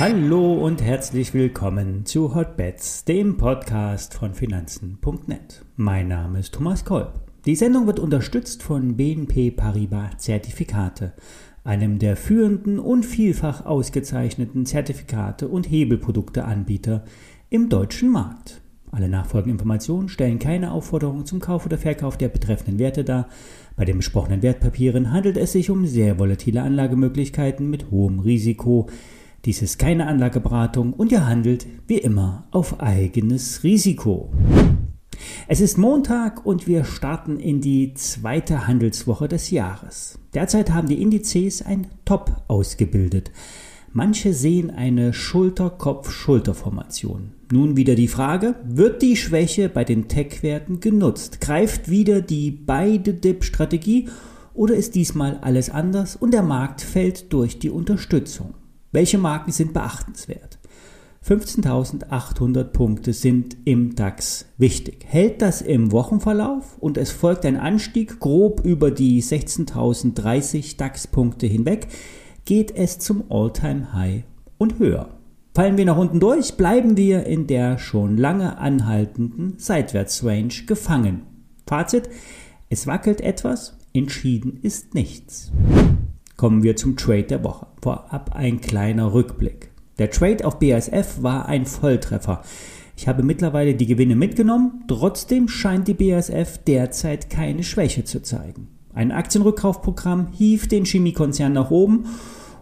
Hallo und herzlich willkommen zu Hotbets, dem Podcast von Finanzen.net. Mein Name ist Thomas Kolb. Die Sendung wird unterstützt von BNP Paribas Zertifikate, einem der führenden und vielfach ausgezeichneten Zertifikate und Hebelprodukteanbieter im deutschen Markt. Alle nachfolgenden Informationen stellen keine Aufforderung zum Kauf oder Verkauf der betreffenden Werte dar. Bei den besprochenen Wertpapieren handelt es sich um sehr volatile Anlagemöglichkeiten mit hohem Risiko. Dies ist keine Anlageberatung und ihr handelt wie immer auf eigenes Risiko. Es ist Montag und wir starten in die zweite Handelswoche des Jahres. Derzeit haben die Indizes ein Top ausgebildet. Manche sehen eine Schulter-Kopf-Schulter-Formation. Nun wieder die Frage, wird die Schwäche bei den Tech-Werten genutzt? Greift wieder die Beide-Dip-Strategie oder ist diesmal alles anders und der Markt fällt durch die Unterstützung? Welche Marken sind beachtenswert? 15.800 Punkte sind im DAX wichtig. Hält das im Wochenverlauf und es folgt ein Anstieg grob über die 16.030 DAX-Punkte hinweg, geht es zum All-Time-High und höher. Fallen wir nach unten durch, bleiben wir in der schon lange anhaltenden Seitwärtsrange gefangen. Fazit, es wackelt etwas, entschieden ist nichts. Kommen wir zum Trade der Woche. Vorab ein kleiner Rückblick. Der Trade auf BASF war ein Volltreffer. Ich habe mittlerweile die Gewinne mitgenommen, trotzdem scheint die BASF derzeit keine Schwäche zu zeigen. Ein Aktienrückkaufprogramm hief den Chemiekonzern nach oben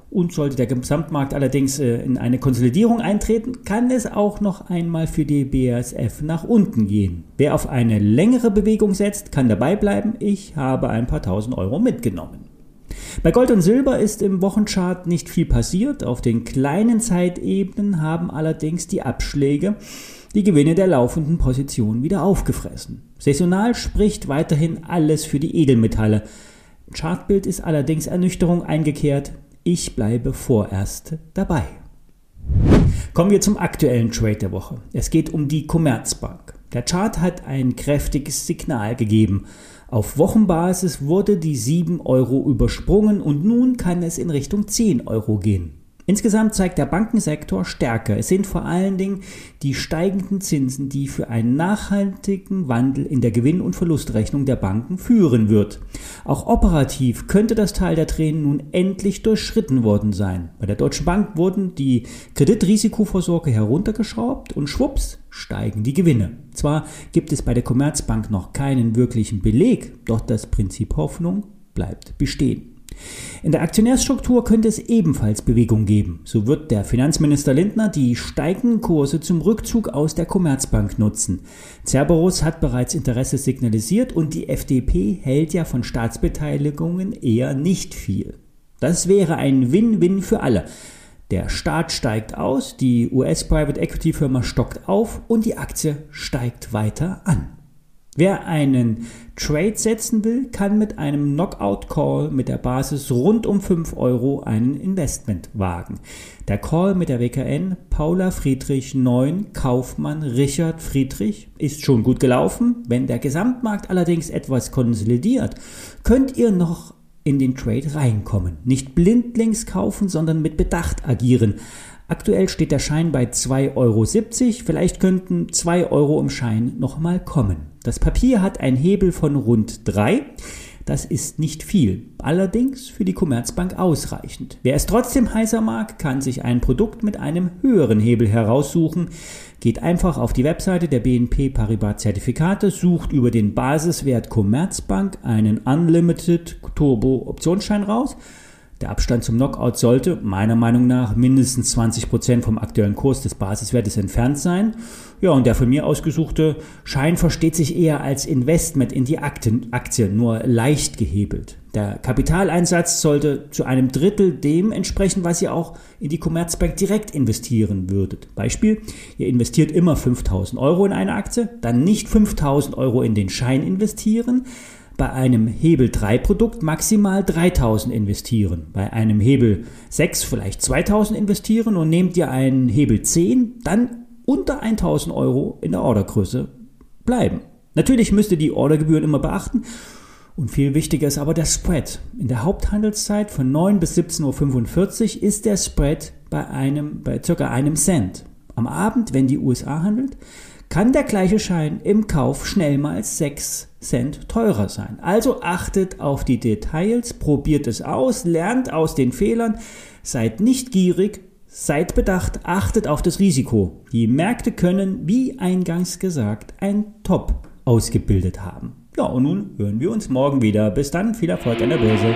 und sollte der Gesamtmarkt allerdings äh, in eine Konsolidierung eintreten, kann es auch noch einmal für die BASF nach unten gehen. Wer auf eine längere Bewegung setzt, kann dabei bleiben. Ich habe ein paar tausend Euro mitgenommen. Bei Gold und Silber ist im Wochenchart nicht viel passiert. Auf den kleinen Zeitebenen haben allerdings die Abschläge die Gewinne der laufenden Position wieder aufgefressen. Saisonal spricht weiterhin alles für die Edelmetalle. Chartbild ist allerdings Ernüchterung eingekehrt. Ich bleibe vorerst dabei. Kommen wir zum aktuellen Trade der Woche. Es geht um die Commerzbank. Der Chart hat ein kräftiges Signal gegeben. Auf Wochenbasis wurde die 7 Euro übersprungen und nun kann es in Richtung 10 Euro gehen. Insgesamt zeigt der Bankensektor Stärke. Es sind vor allen Dingen die steigenden Zinsen, die für einen nachhaltigen Wandel in der Gewinn- und Verlustrechnung der Banken führen wird. Auch operativ könnte das Teil der Tränen nun endlich durchschritten worden sein. Bei der Deutschen Bank wurden die Kreditrisikovorsorge heruntergeschraubt und schwupps steigen die Gewinne. Zwar gibt es bei der Commerzbank noch keinen wirklichen Beleg, doch das Prinzip Hoffnung bleibt bestehen. In der Aktionärsstruktur könnte es ebenfalls Bewegung geben. So wird der Finanzminister Lindner die steigenden Kurse zum Rückzug aus der Commerzbank nutzen. Cerberus hat bereits Interesse signalisiert und die FDP hält ja von Staatsbeteiligungen eher nicht viel. Das wäre ein Win-Win für alle. Der Staat steigt aus, die US-Private Equity Firma stockt auf und die Aktie steigt weiter an. Wer einen Trade setzen will, kann mit einem Knockout Call mit der Basis rund um 5 Euro einen Investment wagen. Der Call mit der WKN Paula Friedrich 9 Kaufmann Richard Friedrich ist schon gut gelaufen. Wenn der Gesamtmarkt allerdings etwas konsolidiert, könnt ihr noch in den Trade reinkommen. Nicht blindlings kaufen, sondern mit Bedacht agieren. Aktuell steht der Schein bei 2,70 Euro. Vielleicht könnten 2 Euro im Schein nochmal kommen. Das Papier hat einen Hebel von rund 3. Das ist nicht viel, allerdings für die Commerzbank ausreichend. Wer es trotzdem heißer mag, kann sich ein Produkt mit einem höheren Hebel heraussuchen. Geht einfach auf die Webseite der BNP Paribas Zertifikate, sucht über den Basiswert Commerzbank einen Unlimited Turbo Optionsschein raus der Abstand zum Knockout sollte meiner Meinung nach mindestens 20 Prozent vom aktuellen Kurs des Basiswertes entfernt sein. Ja, und der von mir ausgesuchte Schein versteht sich eher als Investment in die Aktie, nur leicht gehebelt. Der Kapitaleinsatz sollte zu einem Drittel dem entsprechen, was ihr auch in die Commerzbank direkt investieren würdet. Beispiel, ihr investiert immer 5000 Euro in eine Aktie, dann nicht 5000 Euro in den Schein investieren, bei einem Hebel 3 Produkt maximal 3000 investieren, bei einem Hebel 6 vielleicht 2000 investieren und nehmt ihr einen Hebel 10, dann unter 1000 Euro in der Ordergröße bleiben. Natürlich müsst ihr die Ordergebühren immer beachten Und viel wichtiger ist aber der Spread. In der Haupthandelszeit von 9 bis 17.45 Uhr ist der Spread bei einem, bei circa einem Cent. Am Abend, wenn die USA handelt, kann der gleiche Schein im Kauf schnell mal 6 Cent teurer sein. Also achtet auf die Details, probiert es aus, lernt aus den Fehlern, seid nicht gierig, seid bedacht, achtet auf das Risiko. Die Märkte können, wie eingangs gesagt, ein Top ausgebildet haben. Ja, und nun hören wir uns morgen wieder. Bis dann, viel Erfolg an der Börse.